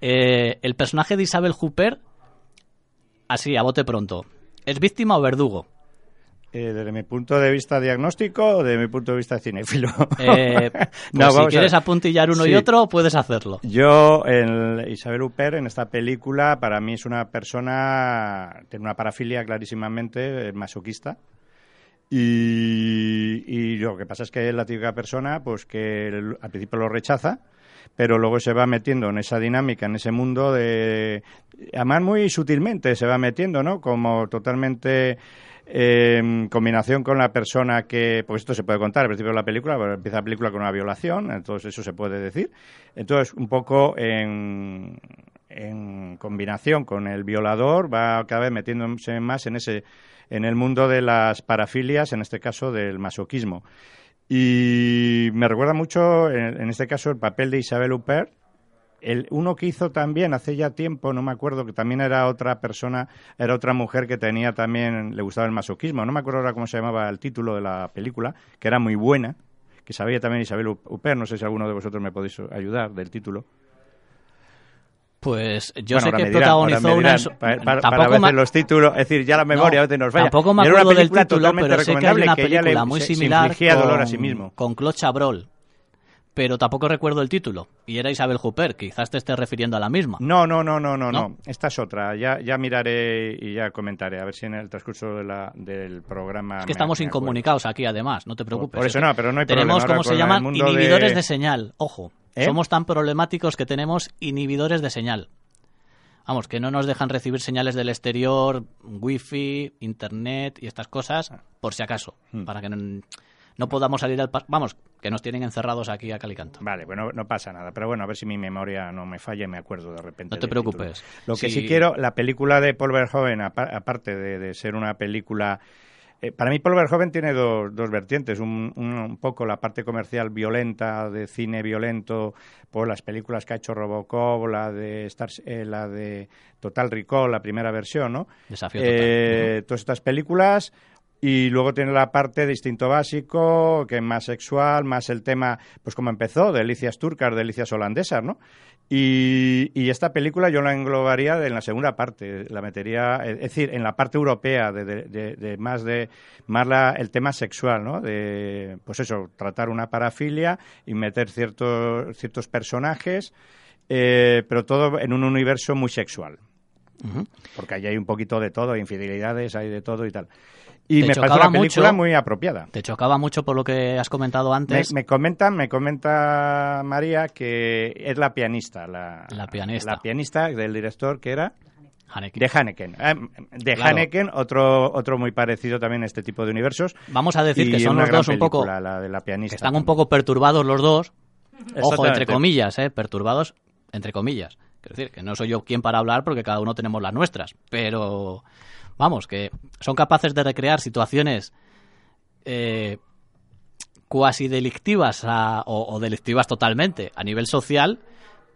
Eh, el personaje de Isabel Hooper, así, a bote pronto, ¿es víctima o verdugo? Eh, desde mi punto de vista diagnóstico o desde mi punto de vista cinéfilo. Eh, <laughs> pues si quieres apuntillar uno y otro, puedes hacerlo. Yo, en Isabel Huppert, en esta película, para mí es una persona, tiene una parafilia clarísimamente masoquista. Y, lo que pasa es que es la típica persona pues que al principio lo rechaza, pero luego se va metiendo en esa dinámica, en ese mundo de... Además muy sutilmente se va metiendo, ¿no? Como totalmente en combinación con la persona que, pues esto se puede contar al principio de la película, empieza la película con una violación, entonces eso se puede decir. Entonces, un poco en, en combinación con el violador, va cada vez metiéndose más en ese en el mundo de las parafilias, en este caso del masoquismo. Y me recuerda mucho, en, este caso, el papel de Isabel Huppert, el, uno que hizo también hace ya tiempo, no me acuerdo, que también era otra persona, era otra mujer que tenía también, le gustaba el masoquismo, no me acuerdo ahora cómo se llamaba el título de la película, que era muy buena, que sabía también Isabel Huppert, no sé si alguno de vosotros me podéis ayudar del título. Pues yo sé que protagonizó una... Para, ver los títulos, es decir, ya la memoria a veces nos vaya. Tampoco me acuerdo del título, pero sé que hay una película muy similar con, dolor a sí mismo. con Claude Chabrol. Pero tampoco recuerdo el título. Y era Isabel Huppert, quizás te estés refiriendo a la misma. No, no, no, no, no, no. Esta es otra. Ya, ya miraré y ya comentaré, a ver si en el transcurso de la, del programa... Es que estamos incomunicados aquí, además, no te preocupes. Por, eso no, pero no hay Tenemos, como se llaman, inhibidores de... señal. Ojo, ¿Eh? somos tan problemáticos que tenemos inhibidores de señal. Vamos, que no nos dejan recibir señales del exterior, wifi, internet y estas cosas, por si acaso, hmm. para que no, podamos salir al... Vamos, que nos tienen encerrados aquí a Calicanto. Vale, bueno, no pasa nada, pero bueno, a ver si mi memoria no me falla y me acuerdo de repente. No te preocupes. Lo que sí quiero, la película de Paul Verhoeven, aparte de ser una película eh, para mí, Paul Verhoeven tiene dos, dos vertientes. Un, un, poco la parte comercial violenta, de cine violento, por las películas que ha hecho Robocop, la de, Star, eh, la de Total Recall, la primera versión, ¿no? Desafío total. Eh, todas estas películas. Y luego tiene la parte de instinto básico, que es más sexual, más el tema, pues como empezó, delicias turcas, delicias holandesas, ¿no? Y, esta película yo la englobaría en la segunda parte, la metería, es decir, en la parte europea, de, más de más la, el tema sexual, ¿no? De, pues eso, tratar una parafilia y meter ciertos, ciertos personajes, eh, pero todo en un universo muy sexual. Porque allí hay un poquito de todo, infidelidades, hay de todo y tal. Y me parece una película muy apropiada. Te chocaba mucho por lo que has comentado antes. Me, comenta, me comenta María que es la pianista. La, pianista. La pianista del director que era... Haneken. De Haneken. Ah, de Haneken, otro, otro muy parecido también a este tipo de universos. Vamos a decir que son los dos un poco... La de la pianista. están un poco perturbados los dos. Ojo, entre comillas, ¿eh? Perturbados, entre comillas. Quiero decir, que no soy yo quien para hablar porque cada uno tenemos las nuestras. Pero vamos, que son capaces de recrear situaciones eh, cuasi delictivas o, delictivas totalmente a nivel social,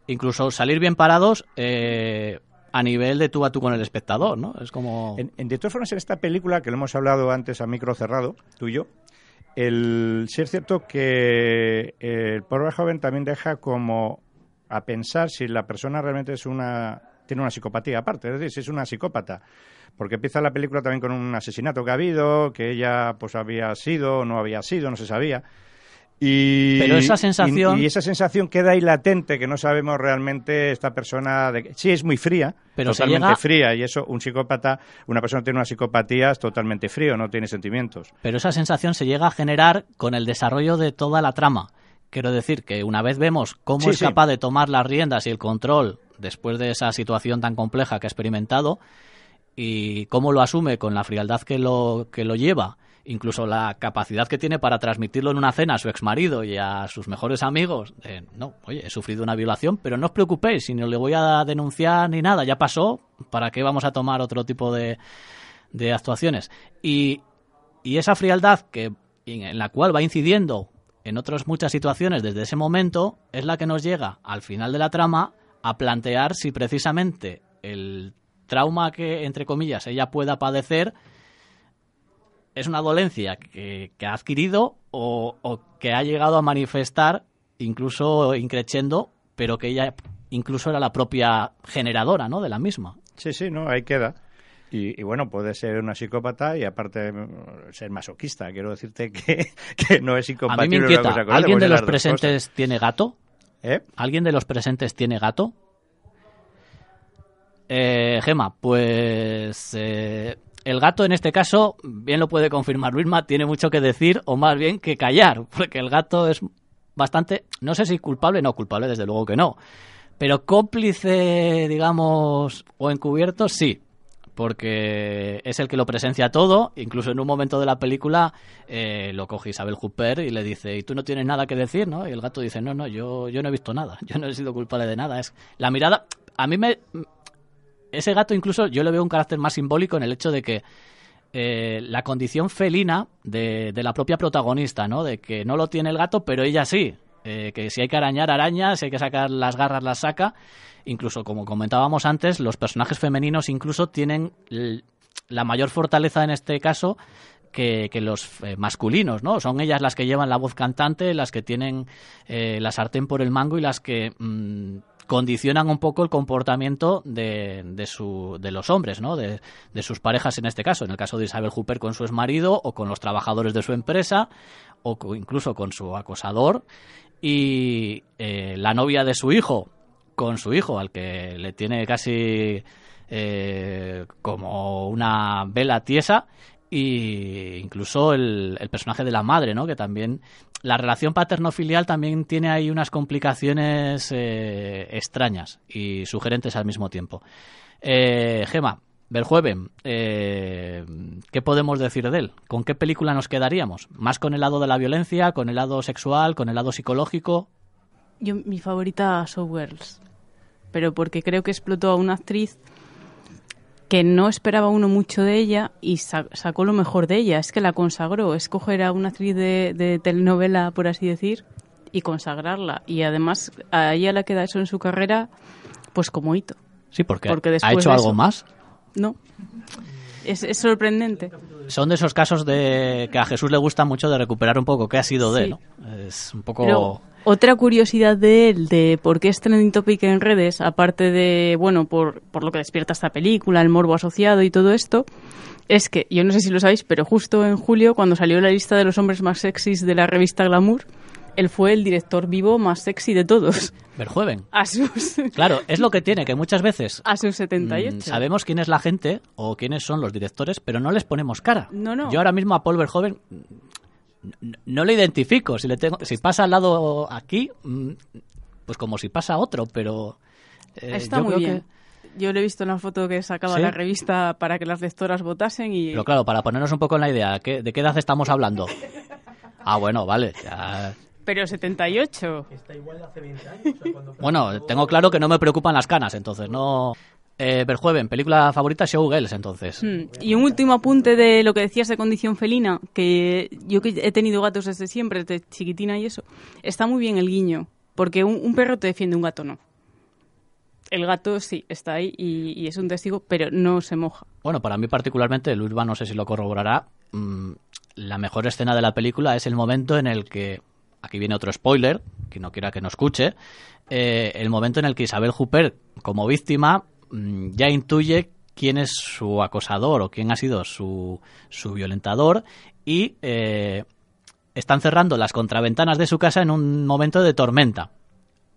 incluso salir bien parados eh, a nivel de tú a tú con el espectador, ¿no? Es como... En, en- de todas formas, en esta película, que lo hemos hablado antes a micro cerrado, tú y yo, el, sí es cierto que eh, el pobre joven también deja como a pensar si la persona realmente es una tiene una psicopatía aparte, es decir, si es una psicópata. Porque empieza la película también con un asesinato que ha habido, que ella pues había sido o no había sido, no se sabía. Y, Pero esa sensación- Y, y esa sensación queda ahí latente, que no sabemos realmente esta persona... De, sí, es muy fría, Pero totalmente llega- fría, y eso, un psicópata, una persona que tiene una psicopatía es totalmente frío, no tiene sentimientos. Pero esa sensación se llega a generar con el desarrollo de toda la trama. Quiero decir que una vez vemos cómo Sí, es sí. capaz de tomar las riendas y el control después de esa situación tan compleja que ha experimentado y cómo lo asume con la frialdad que lo, que lo lleva, incluso la capacidad que tiene para transmitirlo en una cena a su exmarido y a sus mejores amigos, no, oye, he sufrido una violación, pero no os preocupéis, si no le voy a denunciar ni nada, ya pasó, ¿para qué vamos a tomar otro tipo de, de actuaciones? Y, y esa frialdad que, en la cual va incidiendo en otras muchas situaciones desde ese momento es la que nos llega al final de la trama a plantear si precisamente el trauma que, entre comillas, ella pueda padecer es una dolencia que, que ha adquirido o, o que ha llegado a manifestar incluso increciendo, pero que ella incluso era la propia generadora ¿no? de la misma. Sí, sí, no, ahí queda. Y, y bueno, puede ser una psicópata y aparte mm, ser masoquista. Quiero decirte que, <laughs> que no es A incompatible. mí me una inquieta, cosa con otra, ¿alguien de los presentes tiene gato? ¿Eh? ¿Alguien de los presentes tiene gato? Eh, Gema, pues eh, el gato en este caso, bien lo puede confirmar Luisma, tiene mucho que decir o más bien que callar, <laughs> porque el gato es bastante, no sé si culpable, no culpable, desde luego que no, pero cómplice, digamos, o encubierto, sí, porque es el que lo presencia todo, incluso en un momento de la película eh, lo coge Isabel Hooper y le dice, ¿y tú no tienes nada que decir? ¿no? Y el gato dice, no, no, yo, yo no he visto nada, <laughs> yo no he sido culpable de nada. Es La mirada, a mí me... Ese gato incluso yo le veo un carácter más simbólico en el hecho de que eh, la condición felina de, de la propia protagonista, ¿no? De que no lo tiene el gato, pero ella sí. Eh, que si hay que arañar, araña, si hay que sacar las garras, las saca. Incluso, como comentábamos antes, los personajes femeninos incluso tienen la mayor fortaleza en este caso que, que los eh, masculinos, ¿no? Son ellas las que llevan la voz cantante, las que tienen la sartén por el mango y las que mm, condicionan un poco el comportamiento de, de, su, de los hombres, ¿no? De, de sus parejas en este caso, en el caso de Isabel Hooper con su exmarido o con los trabajadores de su empresa o incluso con su acosador y eh, la novia de su hijo con su hijo, al que le tiene casi eh, como una vela tiesa, y incluso el, el personaje de la madre, ¿no? Que también la relación paterno-filial también tiene ahí unas complicaciones eh, extrañas y sugerentes al mismo tiempo. Eh, Gema, Verjueven, eh, ¿qué podemos decir de él? ¿Con qué película nos quedaríamos? ¿Más con el lado de la violencia, con el lado sexual, con el lado psicológico? Yo, mi favorita, Showgirls. Pero porque creo que explotó a una actriz que no esperaba uno mucho de ella y sa- sacó lo mejor de ella. Es que la consagró. Es coger a una actriz de, de telenovela, por así decir, y consagrarla. Y además, a ella le queda eso en su carrera, pues como hito. Sí, porque, Porque ha después hecho de algo más. No. Es, es sorprendente. Son de esos casos de que a Jesús le gusta mucho de recuperar un poco qué ha sido de él. ¿no? Es un poco... Pero otra curiosidad de él, de por qué es trending topic en redes, aparte de, bueno, por, por lo que despierta esta película, el morbo asociado y todo esto, es que, yo no sé si lo sabéis, pero justo en julio, cuando salió la lista de los hombres más sexys de la revista Glamour, él fue el director vivo más sexy de todos. Verjueven. A sus, Claro, es lo que tiene, que muchas veces a sus 78. mm, sabemos quién es la gente o quiénes son los directores, pero no les ponemos cara. No, no. Yo ahora mismo a Paul Verhoeven mm, no le identifico. Si le tengo, si pasa al lado aquí, mm, pues como si pasa otro, pero eh, Está yo muy creo bien. que- Yo le he visto en la foto que sacaba ¿Sí? la revista para que las lectoras votasen y... Pero claro, para ponernos un poco en la idea, ¿qué- ¿de qué edad estamos hablando? Ah, bueno, vale. ya- Pero 78. Está igual de hace 20 años. o sea, cuando <laughs> Bueno, tengo claro que no me preocupan las canas, entonces no. Eh, Verjueven, película favorita Showgirls, entonces. Mm, Y un último apunte de lo que decías de condición felina, que yo que he tenido gatos desde siempre, desde chiquitina y eso, está muy bien el guiño, porque un, un perro te defiende, un gato no. el gato sí está ahí y, y es un testigo, pero no se moja. Bueno, para mí particularmente, Luis va, no sé si lo corroborará, mm, la mejor escena de la película es el momento en el que, aquí viene otro spoiler, que no quiera que no escuche, eh, el momento en el que Isabel Huppert, como víctima, mm, ya intuye quién es su acosador o quién ha sido su, su violentador y eh, están cerrando las contraventanas de su casa en un momento de tormenta.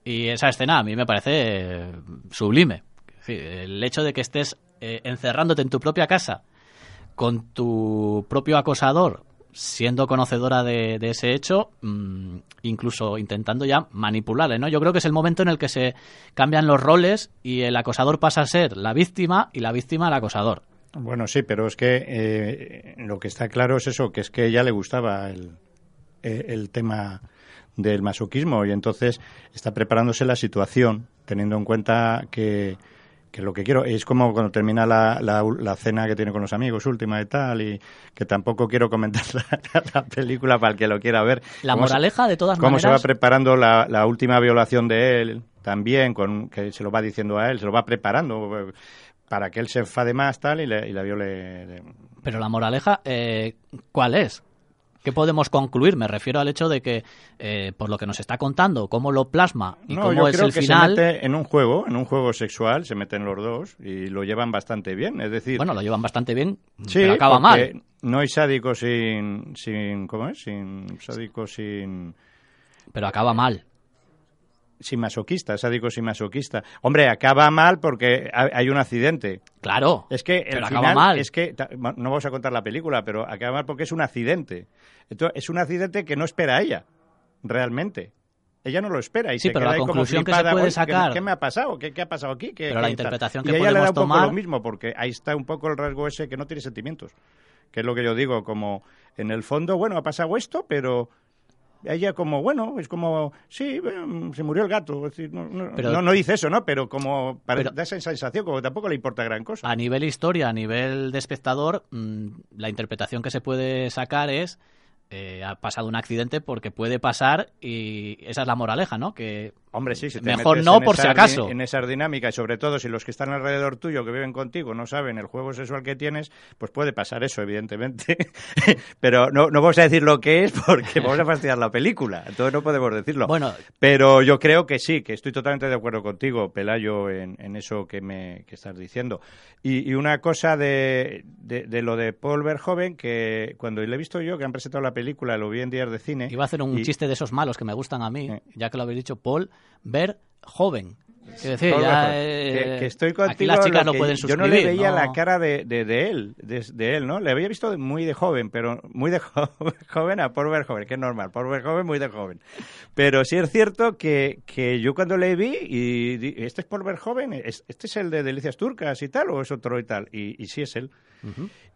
Y esa escena a mí me parece eh, sublime. El hecho de que estés encerrándote en tu propia casa con tu propio acosador, siendo conocedora de, ese hecho, mm, incluso intentando ya manipularle, ¿no? Yo creo que es el momento en el que se cambian los roles y el acosador pasa a ser la víctima y la víctima el acosador. Bueno, sí, pero es que eh, lo que está claro es eso, que es que ella le gustaba el, eh, el tema del masoquismo y entonces está preparándose la situación, teniendo en cuenta que, que lo que quiero es como cuando termina la, la, la cena que tiene con los amigos última y tal y que tampoco quiero comentar <laughs> la, la película para el que lo quiera ver. La Cómo se- moraleja, de todas cómo se va maneras, preparando la, la última violación de él también, con que se lo va diciendo a él, se lo va preparando eh, para que él se enfade más tal y, le, y la viole. pero la moraleja, eh, ¿cuál es? ¿Qué podemos concluir? Me refiero al hecho de que, eh, por lo que nos está contando, cómo lo plasma y No, cómo yo es creo el que final. se mete en un juego, en un juego sexual, se meten los dos y lo llevan bastante bien. Es decir, Bueno, lo llevan bastante bien, sí, pero acaba mal. No hay sádico sin, sin, ¿cómo es? Sin sádico sin, Pero acaba mal. Sin masoquista, sádico sin masoquista. Hombre, acaba mal porque ha- hay un accidente. Claro. Es que el Pero final acaba mal. es que no vamos a contar la película, pero acaba mal porque es un accidente. Entonces, es un accidente que no espera ella, realmente. Ella no lo espera y Sí, se pero queda la ahí como conclusión que se puede "Oye, ¿qué- sacar- ¿Qué, me ha pasado? ¿Qué, qué ha pasado aquí? ¿Qué- Pero la tal?". interpretación y que a ella le da podemos un poco tomar- lo mismo porque ahí está un poco el rasgo ese que no tiene sentimientos. Que es lo que yo digo, como en el fondo, bueno, ha pasado esto, pero ella como, bueno, es como, sí, eh, se murió el gato. Es decir, no, no, Pero- no, no dice eso, ¿no? Pero como Pero- da esa sensación, como tampoco le importa gran cosa. A nivel historia, a nivel de espectador, mm, la interpretación que se puede sacar es eh, ha pasado un accidente porque puede pasar y esa es la moraleja, ¿no? Que Hombre, sí, si te mejor no en por si acaso. En esas dinámicas y sobre todo si los que están alrededor tuyo, que viven contigo, no saben el juego sexual que tienes, pues puede pasar eso, evidentemente. <laughs> Pero no, no vamos a decir lo que es porque vamos a fastidiar la película. Entonces no podemos decirlo. Bueno. Pero yo creo que sí, que estoy totalmente de acuerdo contigo, Pelayo, en, en eso que me que estás diciendo. Y, y una cosa de, de, de lo de Paul Verhoeven, que cuando le he visto yo, que han presentado la película, lo vi en días de cine. iba a hacer un y- chiste de esos malos que me gustan a mí, Eh. ya que lo habéis dicho, Paul Ver joven. Es decir, ya, eh, que, que estoy contigo. aquí las chicas lo no que pueden Yo no le veía ¿no? la cara de, de, de él, de, de él, ¿no? Le había visto muy de joven, pero muy de <laughs> jo- joven a Paul Verhoeven, que es normal. Paul Verhoeven muy de joven. Pero sí es cierto que, que yo cuando le vi, y ¿este es Paul Verhoeven? ¿Es- ¿Este es el de Delicias Turcas y tal? ¿O es otro y tal? Y, y sí es él.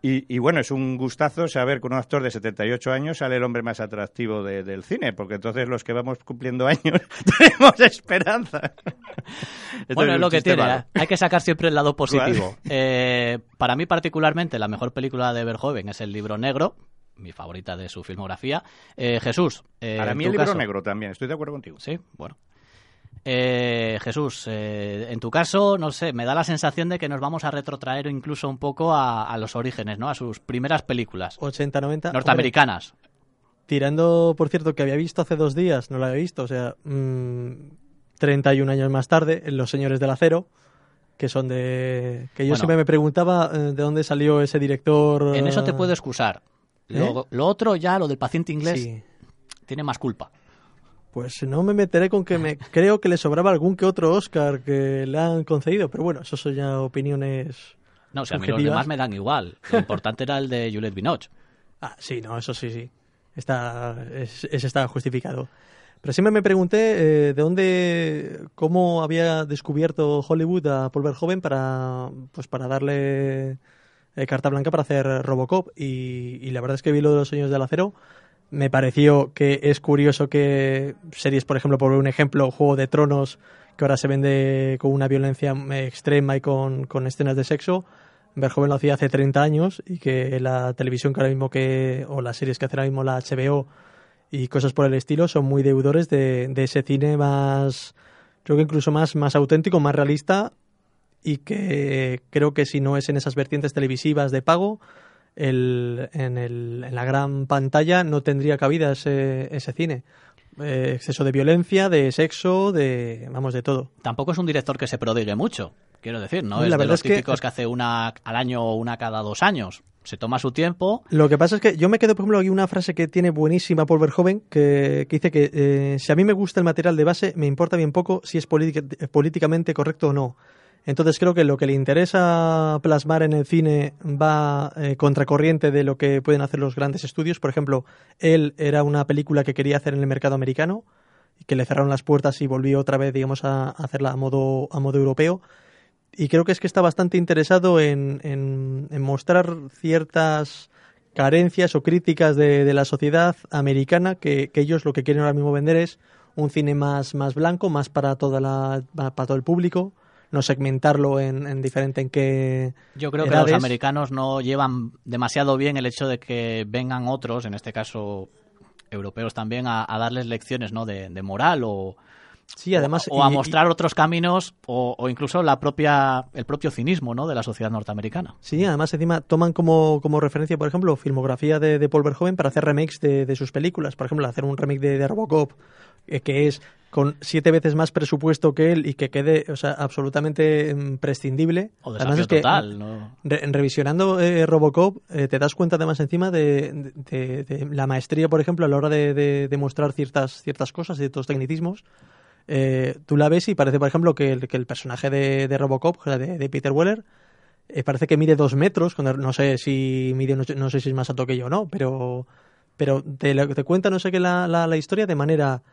Y, y bueno, es un gustazo saber que un actor de 78 años sale el hombre más atractivo de- del cine, porque entonces los que vamos cumpliendo <laughs> años <laughs> tenemos esperanza. <laughs> Entonces, Bueno, es lo que tiene. malo. Hay que sacar siempre el lado positivo. Eh, para mí, particularmente, la mejor película de Verhoeven es El libro negro, mi favorita de su filmografía. Eh, Jesús. eh, Para mí el libro caso- negro también, estoy de acuerdo contigo. Sí, bueno. Eh, Jesús, eh, en tu caso, no sé, me da la sensación de que nos vamos a retrotraer incluso un poco a, a los orígenes, ¿no? A sus primeras películas 80, 90. norteamericanas. Hombre, tirando, por cierto, que había visto hace dos días, no la había visto, o sea, mm, 31 años más tarde, en Los Señores del Acero, que son de... que yo Bueno. siempre me preguntaba eh, de dónde salió ese director... En eso te eh, puedo excusar. Lo, lo otro ya, lo del paciente inglés, Sí. tiene más culpa. Pues no me meteré con que me <laughs> creo que le sobraba algún que otro Oscar que le han concedido, pero bueno, eso son ya opiniones. No, o sea, a mí los demás me dan igual. Lo importante era el de Juliette Binoche. <laughs> Ah, sí, no, eso sí, sí. Está, es, está justificado. Pero siempre me pregunté eh, de dónde, cómo había descubierto Hollywood a Paul Verhoeven para, pues para darle eh, carta blanca para hacer Robocop. Y, y la verdad es que vi lo de los sueños del acero. Me pareció que es curioso que series, por ejemplo, por un ejemplo, Juego de Tronos, que ahora se vende con una violencia eh, extrema y con, con escenas de sexo, Verhoeven lo hacía hace 30 años y que la televisión que ahora mismo que, o las series que hace ahora mismo la HBO y cosas por el estilo son muy deudores de, de ese cine más creo que incluso más, más auténtico, más realista y que creo que si no es en esas vertientes televisivas de pago, el, en, el, en la gran pantalla no tendría cabida ese, ese cine. Eh, exceso de violencia, de sexo, de vamos de todo. Tampoco es un director que se prodigue mucho, quiero decir, ¿no? La es de los es que- típicos que... hace una al año o una cada dos años. Se toma su tiempo. Lo que pasa es que yo me quedo, por ejemplo, aquí una frase que tiene buenísima Paul Verhoeven, que, que dice que eh, si a mí me gusta el material de base, me importa bien poco si es política- políticamente correcto o no. Entonces creo que lo que le interesa plasmar en el cine va eh, contracorriente de lo que pueden hacer los grandes estudios. Por ejemplo, él era una película que quería hacer en el mercado americano y que le cerraron las puertas y volvió otra vez, digamos, a, hacerla a modo, a modo europeo. Y creo que es que está bastante interesado en, mostrar ciertas carencias o críticas de, la sociedad americana que, que ellos lo que quieren ahora mismo vender es un cine más, más blanco, más para toda la, para todo el público, no segmentarlo en, en diferente en qué Yo creo que los americanos no llevan demasiado bien el hecho de que vengan otros, en este caso europeos también, a, a darles lecciones ¿no? de, de moral o, Sí, además, o, o a y- mostrar otros caminos o, o incluso la propia el propio cinismo ¿no? de la sociedad norteamericana. Sí, además encima toman como, como referencia, por ejemplo, filmografía de, de Paul Verhoeven para hacer remakes de, de sus películas. Por ejemplo, hacer un remake de, de Robocop, eh, que es con siete veces más presupuesto que él y que quede o sea, absolutamente mm, prescindible. O Además es que, total. ¿no? Re- revisionando eh, Robocop, eh, te das cuenta además encima de, de- de la maestría, por ejemplo, a la hora de, de- de mostrar ciertas, ciertas cosas, ciertos tecnicismos. Eh, tú la ves y parece, por ejemplo, que el, que el personaje de, de Robocop, de, de Peter Weller, eh, parece que mide dos metros, cuando no sé si mide, no, no sé si es más alto que yo o no, pero, pero te, te cuenta, no sé qué, la, la, la historia de manera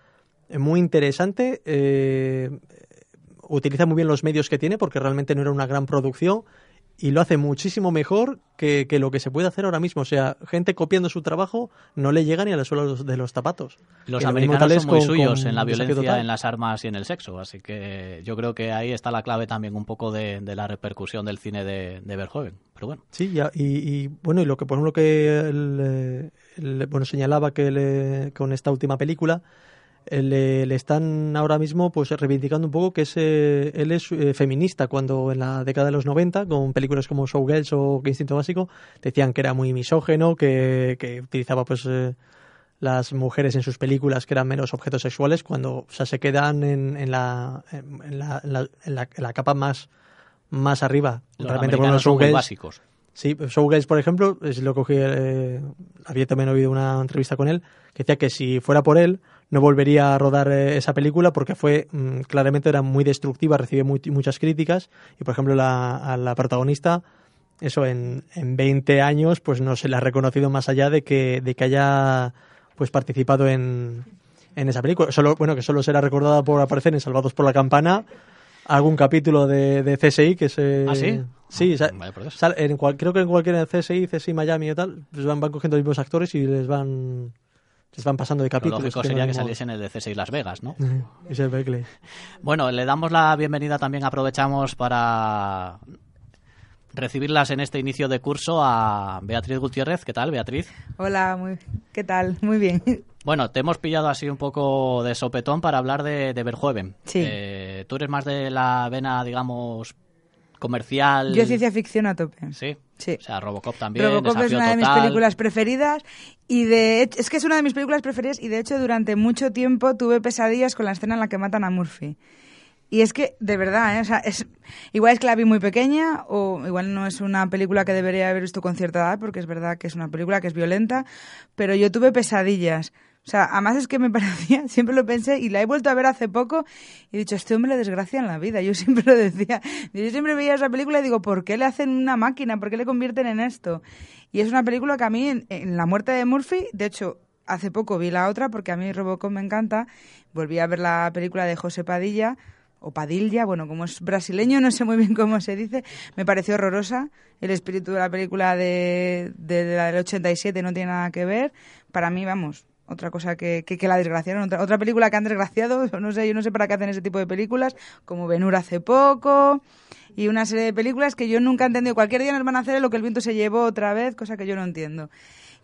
muy interesante. eh, utiliza muy bien los medios que tiene porque realmente no era una gran producción y lo hace muchísimo mejor que, que lo que se puede hacer ahora mismo. O sea, gente copiando su trabajo no le llega ni a la suela de los- los zapatos. Los Y americanos son muy con- suyos con en la violencia, en las armas y en el sexo, así que yo creo que ahí está la clave también un poco de, de la repercusión del cine de, de Verhoeven. Pero bueno, Sí, y, y, bueno, y lo que por ejemplo que eh, bueno, señalaba que le- con esta última película le, le están ahora mismo pues reivindicando un poco que es, eh, él es eh, feminista cuando en la década de los 90 con películas como Showgirls o Que Instinto Básico decían que era muy misógeno, que, que utilizaba pues eh, las mujeres en sus películas que eran menos objetos sexuales cuando o sea, se quedan en, en, la, en, la, en la- en la- en la capa más más arriba. los Realmente, por muy Showgirls- básicos. Sí, Showgirls, por ejemplo, es lo cogí, eh, había también oído una entrevista con él, que decía que si fuera por él, no volvería a rodar eh, esa película porque fue, mm, claramente era muy destructiva, recibe muy- muchas críticas, y por ejemplo la, a la protagonista, eso en, en 20 años, pues no se le ha reconocido más allá de que, de que haya pues participado en, en esa película. Solo, bueno, que solo será recordada por aparecer en Salvados por la Campana, algún capítulo de, de CSI que se... ¿Ah, sí? Sí, sal- en cual- creo que en cualquier CSI, CSI Miami y tal, pues van, van cogiendo los mismos actores y les van les van pasando de Lo capítulos. lógico tienen sería que saliesen el de C6 Las Vegas, ¿no? <laughs> Ese Beckley. Bueno, le damos la bienvenida también, aprovechamos para recibirlas en este inicio de curso a Beatriz Gutiérrez. ¿Qué tal, Beatriz? Hola, muy, ¿qué tal? Muy bien. <laughs> Bueno, te hemos pillado así un poco de sopetón para hablar de, de Verhoeven. Sí. Eh, Tú eres más de la vena, digamos, comercial. Yo ciencia ficción a tope. Sí. Sí. O sea, Robocop también. Robocop es una de mis películas preferidas y de hecho, es que es una de mis películas preferidas y de hecho durante mucho tiempo tuve pesadillas con la escena en la que matan a Murphy. Y es que, de verdad, ¿eh? O sea, es, igual es que la vi muy pequeña o igual no es una película que debería haber visto con cierta edad porque es verdad que es una película que es violenta, pero yo tuve pesadillas. O sea, además es que me <laughs> parecía, siempre lo pensé y la he vuelto a ver hace poco y he dicho, este hombre le desgracia en la vida. Yo <laughs> siempre lo decía. Yo siempre veía esa película y digo, ¿por qué le hacen una máquina? ¿Por qué le convierten en esto? Y es una película que a mí, en, en La muerte de Murphy, de hecho, hace poco vi la otra porque a mí Robocop me encanta. Volví a ver la película de José Padilla o Padilla, bueno, como es brasileño, no sé muy bien cómo se dice, me pareció horrorosa. El espíritu de la película de, de, de la del 87 no tiene nada que ver. Para mí, vamos, otra cosa que, que, que la desgraciaron, otra, otra película que han desgraciado, <laughs> no sé, yo no sé para qué hacen ese tipo de películas, como Benur hace poco, y una serie de películas que yo nunca he entendido. Cualquier día nos van a hacer lo que el viento se llevó otra vez, cosa que yo no entiendo.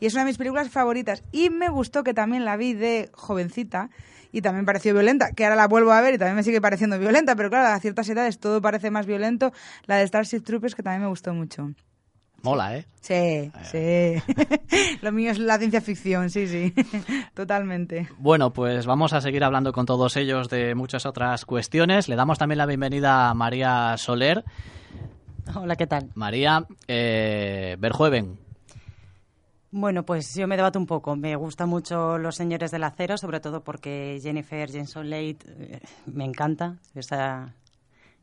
Y es una de mis películas favoritas. Y me gustó que también la vi de jovencita, y también pareció violenta, que ahora la vuelvo a ver y también me sigue pareciendo violenta, pero claro, a ciertas edades todo parece más violento. La de Starship Troopers, que también me gustó mucho. Mola, ¿eh? Sí, sí. <laughs> Lo mío es la ciencia ficción, sí, sí. <laughs> Totalmente. Bueno, pues vamos a seguir hablando con todos ellos de muchas otras cuestiones. Le damos también la bienvenida a María Soler. Hola, ¿qué tal? María eh. Bueno, pues yo me debato un poco. Me gustan mucho Los Señores del Acero, sobre todo porque Jennifer Jason Leigh eh, me encanta. Esa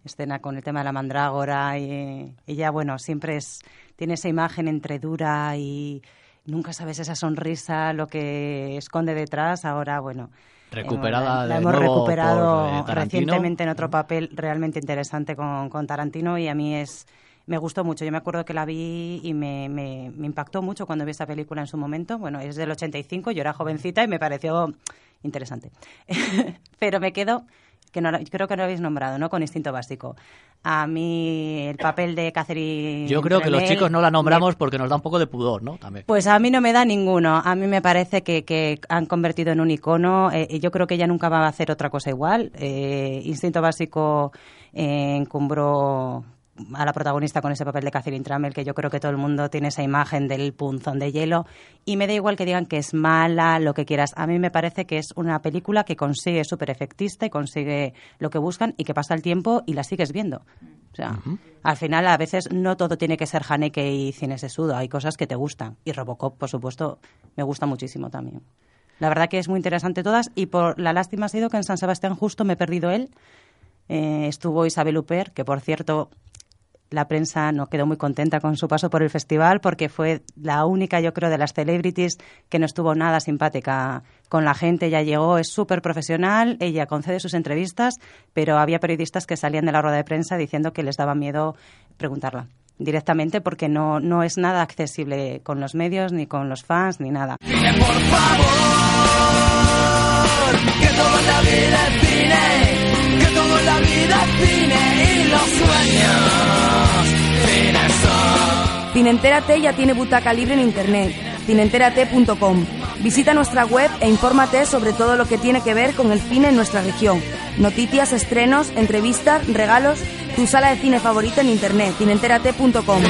escena con el tema de la mandrágora y ella, bueno, siempre es tiene esa imagen entre dura y nunca sabes esa sonrisa, lo que esconde detrás. Ahora, bueno, recuperada eh, la, de hemos nuevo recuperado por, eh, recientemente en otro papel realmente interesante con, con Tarantino y a mí es me gustó mucho. Yo me acuerdo que la vi y me, me, me impactó mucho cuando vi esa película en su momento. Bueno, es del 85, yo era jovencita y me pareció interesante. <laughs> Pero me quedo, que no, creo que no lo habéis nombrado, ¿no? Con Instinto Básico. A mí el papel de Catherine Yo creo que los chicos no la nombramos porque nos da un poco de pudor, ¿no? También. pues a mí no me da ninguno. A mí me parece que, que han convertido en un icono. eh, y yo creo que ella nunca va a hacer otra cosa igual. Eh, Instinto Básico eh, encumbró a la protagonista con ese papel de Catherine Trammell, que yo creo que todo el mundo tiene esa imagen del punzón de hielo. Y me da igual que digan que es mala, lo que quieras. A mí me parece que es una película que consigue súper efectista y consigue lo que buscan y que pasa el tiempo y la sigues viendo. O sea, al final a veces no todo tiene que ser Haneke y cine sesudo, hay cosas que te gustan. Y Robocop, por supuesto, me gusta muchísimo también. La verdad que es muy interesante todas y por la lástima ha sido que en San Sebastián justo me he perdido él. Eh, estuvo Isabel Huppert, que por cierto la prensa no quedó muy contenta con su paso por el festival porque fue la única, yo creo, de las celebrities que no estuvo nada simpática con la gente. Ella llegó, es súper profesional, ella concede sus entrevistas, pero había periodistas que salían de la rueda de prensa diciendo que les daba miedo preguntarla directamente porque no, no es nada accesible con los medios, ni con los fans, ni nada. Que todo en la vida es en la vida cine y los sueños cine son. Cineentérate ya tiene butaca libre en internet, cineentérate.com. Visita nuestra web e infórmate sobre todo lo que tiene que ver con el cine en nuestra región. Noticias, estrenos, entrevistas, regalos, tu sala de cine favorita en internet, cineentérate.com.